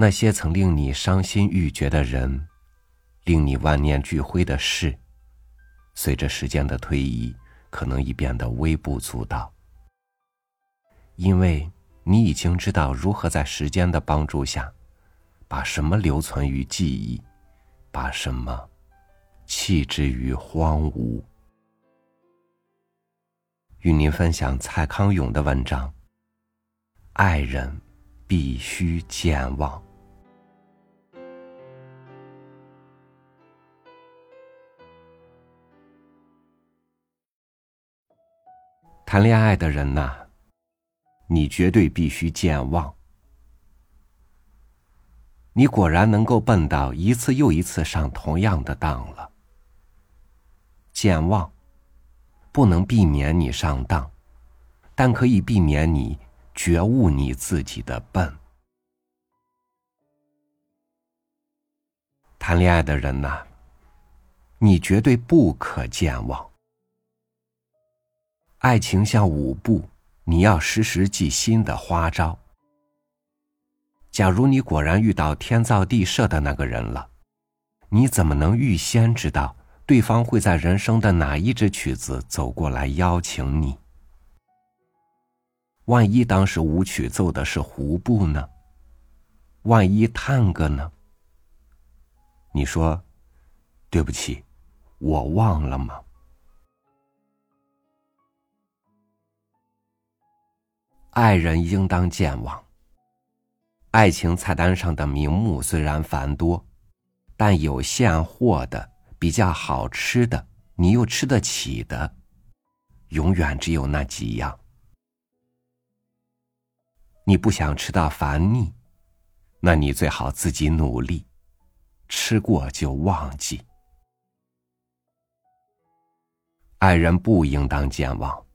那些曾令你伤心欲绝的人，令你万念俱灰的事，随着时间的推移，可能已变得微不足道。因为你已经知道如何在时间的帮助下，把什么留存于记忆，把什么弃之于荒芜。与您分享蔡康永的文章：爱人必须健忘。谈恋爱的人呐，你绝对必须健忘。你果然能够笨到一次又一次上同样的当了。健忘不能避免你上当，但可以避免你觉悟你自己的笨。谈恋爱的人呐，你绝对不可健忘。爱情像舞步，你要时时记新的花招。假如你果然遇到天造地设的那个人了，你怎么能预先知道对方会在人生的哪一支曲子走过来邀请你？万一当时舞曲奏的是胡步呢？万一探戈呢？你说，对不起，我忘了吗？爱人应当健忘。爱情菜单上的名目虽然繁多，但有现货的、比较好吃的，你又吃得起的，永远只有那几样。你不想吃到烦腻，那你最好自己努力，吃过就忘记。爱人不应当健忘。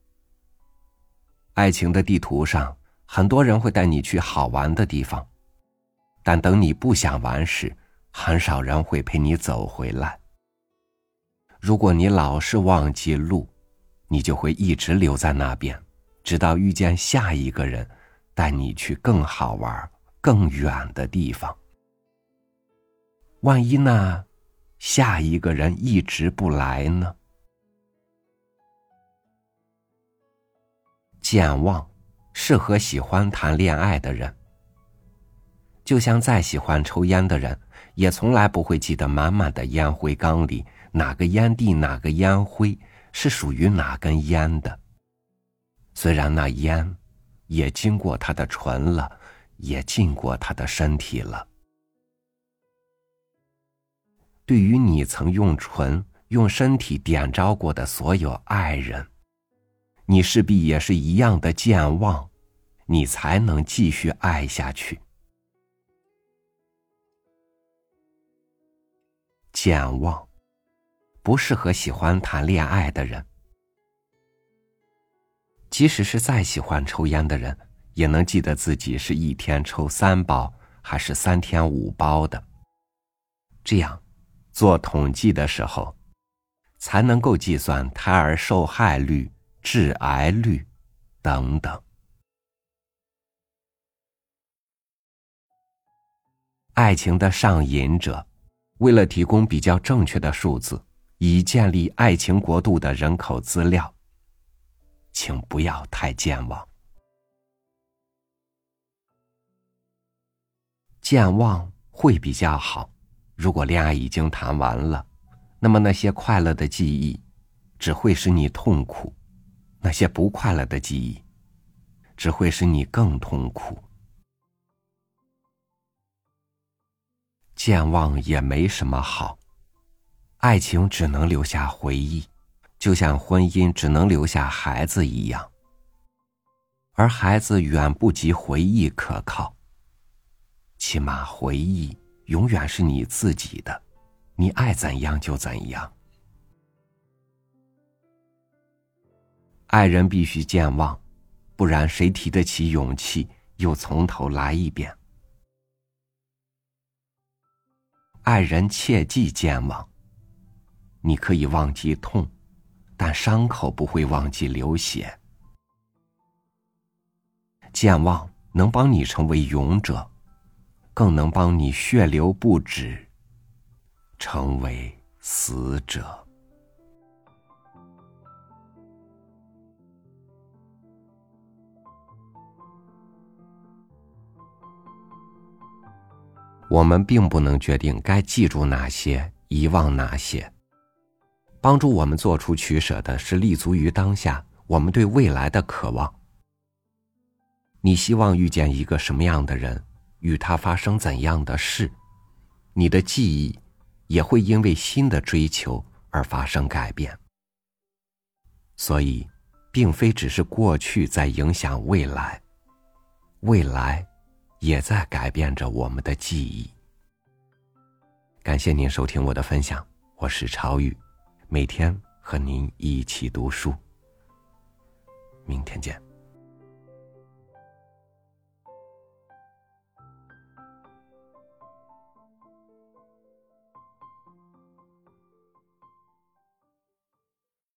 爱情的地图上，很多人会带你去好玩的地方，但等你不想玩时，很少人会陪你走回来。如果你老是忘记路，你就会一直留在那边，直到遇见下一个人，带你去更好玩、更远的地方。万一呢，下一个人一直不来呢？健忘，适合喜欢谈恋爱的人。就像再喜欢抽烟的人，也从来不会记得满满的烟灰缸里哪个烟蒂、哪个烟灰是属于哪根烟的。虽然那烟也经过他的唇了，也进过他的身体了。对于你曾用唇、用身体点着过的所有爱人。你势必也是一样的健忘，你才能继续爱下去。健忘，不适合喜欢谈恋爱的人。即使是再喜欢抽烟的人，也能记得自己是一天抽三包还是三天五包的。这样，做统计的时候，才能够计算胎儿受害率。致癌率，等等。爱情的上瘾者，为了提供比较正确的数字，以建立爱情国度的人口资料，请不要太健忘。健忘会比较好。如果恋爱已经谈完了，那么那些快乐的记忆，只会使你痛苦。那些不快乐的记忆，只会使你更痛苦。健忘也没什么好，爱情只能留下回忆，就像婚姻只能留下孩子一样。而孩子远不及回忆可靠，起码回忆永远是你自己的，你爱怎样就怎样。爱人必须健忘，不然谁提得起勇气又从头来一遍？爱人切忌健忘。你可以忘记痛，但伤口不会忘记流血。健忘能帮你成为勇者，更能帮你血流不止，成为死者。我们并不能决定该记住哪些，遗忘哪些。帮助我们做出取舍的是立足于当下，我们对未来的渴望。你希望遇见一个什么样的人，与他发生怎样的事，你的记忆也会因为新的追求而发生改变。所以，并非只是过去在影响未来，未来。也在改变着我们的记忆。感谢您收听我的分享，我是超宇，每天和您一起读书。明天见。